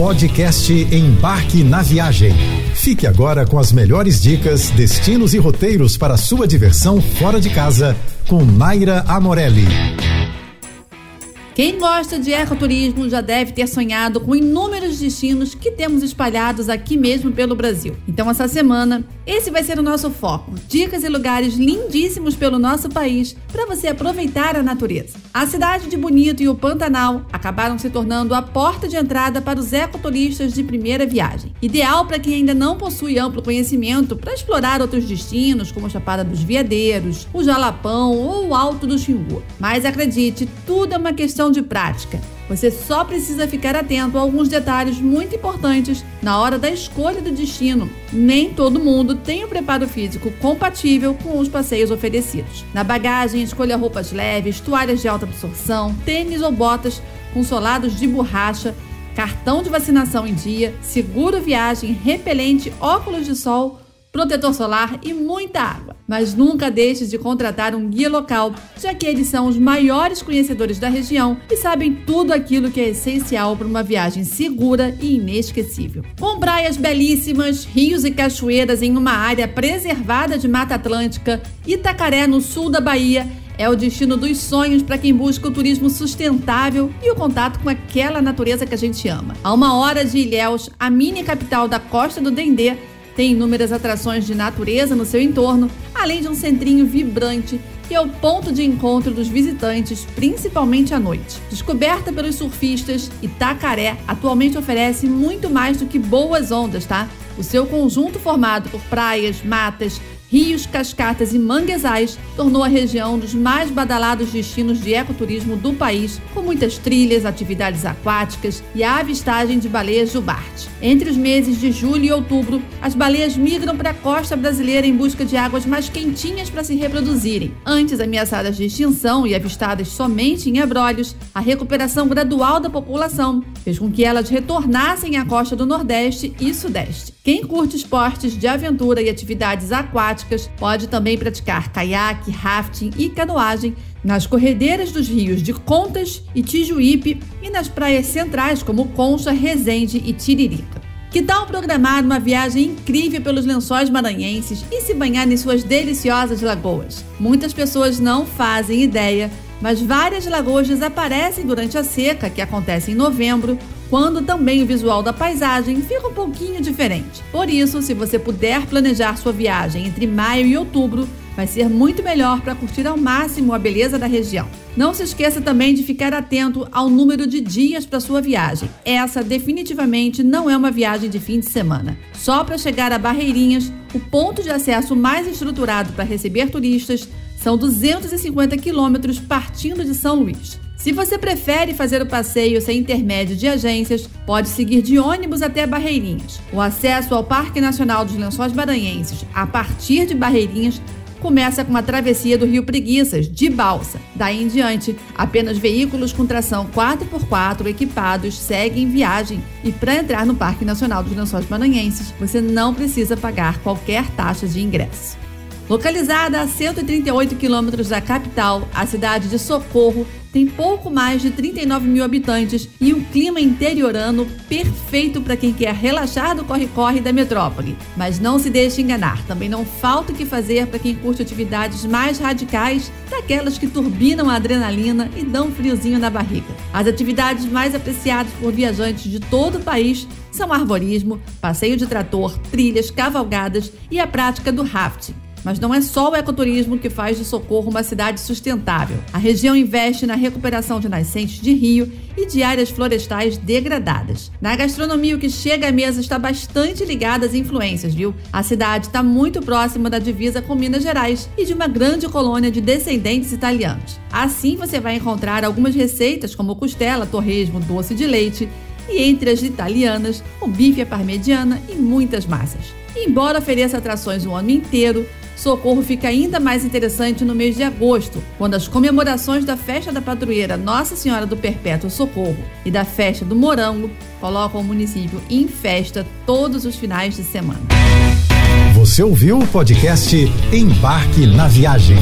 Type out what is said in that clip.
Podcast Embarque na Viagem. Fique agora com as melhores dicas, destinos e roteiros para sua diversão fora de casa com Naira Amorelli. Quem gosta de ecoturismo já deve ter sonhado com inúmeros destinos que temos espalhados aqui mesmo pelo Brasil. Então, essa semana, esse vai ser o nosso foco: dicas e lugares lindíssimos pelo nosso país para você aproveitar a natureza. A cidade de Bonito e o Pantanal acabaram se tornando a porta de entrada para os ecoturistas de primeira viagem. Ideal para quem ainda não possui amplo conhecimento para explorar outros destinos, como a Chapada dos Veadeiros, o Jalapão ou o Alto do Xingu. Mas acredite, tudo é uma questão de prática. Você só precisa ficar atento a alguns detalhes muito importantes na hora da escolha do destino. Nem todo mundo tem o preparo físico compatível com os passeios oferecidos. Na bagagem, escolha roupas leves, toalhas de alta absorção, tênis ou botas com solados de borracha, cartão de vacinação em dia, seguro viagem, repelente, óculos de sol protetor solar e muita água. Mas nunca deixe de contratar um guia local, já que eles são os maiores conhecedores da região e sabem tudo aquilo que é essencial para uma viagem segura e inesquecível. Com praias belíssimas, rios e cachoeiras em uma área preservada de Mata Atlântica, Itacaré, no sul da Bahia, é o destino dos sonhos para quem busca o turismo sustentável e o contato com aquela natureza que a gente ama. A uma hora de Ilhéus, a mini capital da Costa do Dendê, tem inúmeras atrações de natureza no seu entorno, além de um centrinho vibrante que é o ponto de encontro dos visitantes, principalmente à noite. Descoberta pelos surfistas, Itacaré atualmente oferece muito mais do que boas ondas, tá? O seu conjunto formado por praias, matas, rios, cascatas e manguezais, tornou a região um dos mais badalados destinos de ecoturismo do país, com muitas trilhas, atividades aquáticas e a avistagem de baleias jubarte. Entre os meses de julho e outubro, as baleias migram para a costa brasileira em busca de águas mais quentinhas para se reproduzirem. Antes ameaçadas de extinção e avistadas somente em abrolhos, a recuperação gradual da população fez com que elas retornassem à costa do Nordeste e Sudeste. Quem curte esportes de aventura e atividades aquáticas pode também praticar caiaque, rafting e canoagem nas corredeiras dos rios de Contas e Tijuípe e nas praias centrais como Concha, Resende e Tiririca. Que tal programar uma viagem incrível pelos lençóis maranhenses e se banhar em suas deliciosas lagoas? Muitas pessoas não fazem ideia, mas várias lagoas desaparecem durante a seca, que acontece em novembro, quando também o visual da paisagem fica um pouquinho diferente. Por isso, se você puder planejar sua viagem entre maio e outubro, vai ser muito melhor para curtir ao máximo a beleza da região. Não se esqueça também de ficar atento ao número de dias para sua viagem. Essa definitivamente não é uma viagem de fim de semana. Só para chegar a Barreirinhas, o ponto de acesso mais estruturado para receber turistas são 250 quilômetros partindo de São Luís. Se você prefere fazer o passeio sem intermédio de agências, pode seguir de ônibus até Barreirinhas. O acesso ao Parque Nacional dos Lençóis Maranhenses a partir de Barreirinhas começa com a travessia do Rio Preguiças, de balsa. Daí em diante, apenas veículos com tração 4x4 equipados seguem viagem. E para entrar no Parque Nacional dos Lençóis Maranhenses, você não precisa pagar qualquer taxa de ingresso. Localizada a 138 quilômetros da capital, a cidade de Socorro tem pouco mais de 39 mil habitantes e um clima interiorano perfeito para quem quer relaxar do corre-corre da metrópole. Mas não se deixe enganar, também não falta o que fazer para quem curte atividades mais radicais, daquelas que turbinam a adrenalina e dão um friozinho na barriga. As atividades mais apreciadas por viajantes de todo o país são arborismo, passeio de trator, trilhas, cavalgadas e a prática do rafting. Mas não é só o ecoturismo que faz de Socorro uma cidade sustentável. A região investe na recuperação de nascentes de rio e de áreas florestais degradadas. Na gastronomia, o que chega à mesa está bastante ligado às influências, viu? A cidade está muito próxima da divisa com Minas Gerais e de uma grande colônia de descendentes italianos. Assim, você vai encontrar algumas receitas como costela, torresmo, doce de leite e entre as italianas, o bife à parmegiana e muitas massas. embora ofereça atrações o ano inteiro, Socorro fica ainda mais interessante no mês de agosto, quando as comemorações da Festa da Padroeira Nossa Senhora do Perpétuo Socorro e da Festa do Morango colocam o município em festa todos os finais de semana. Você ouviu o podcast Embarque na Viagem.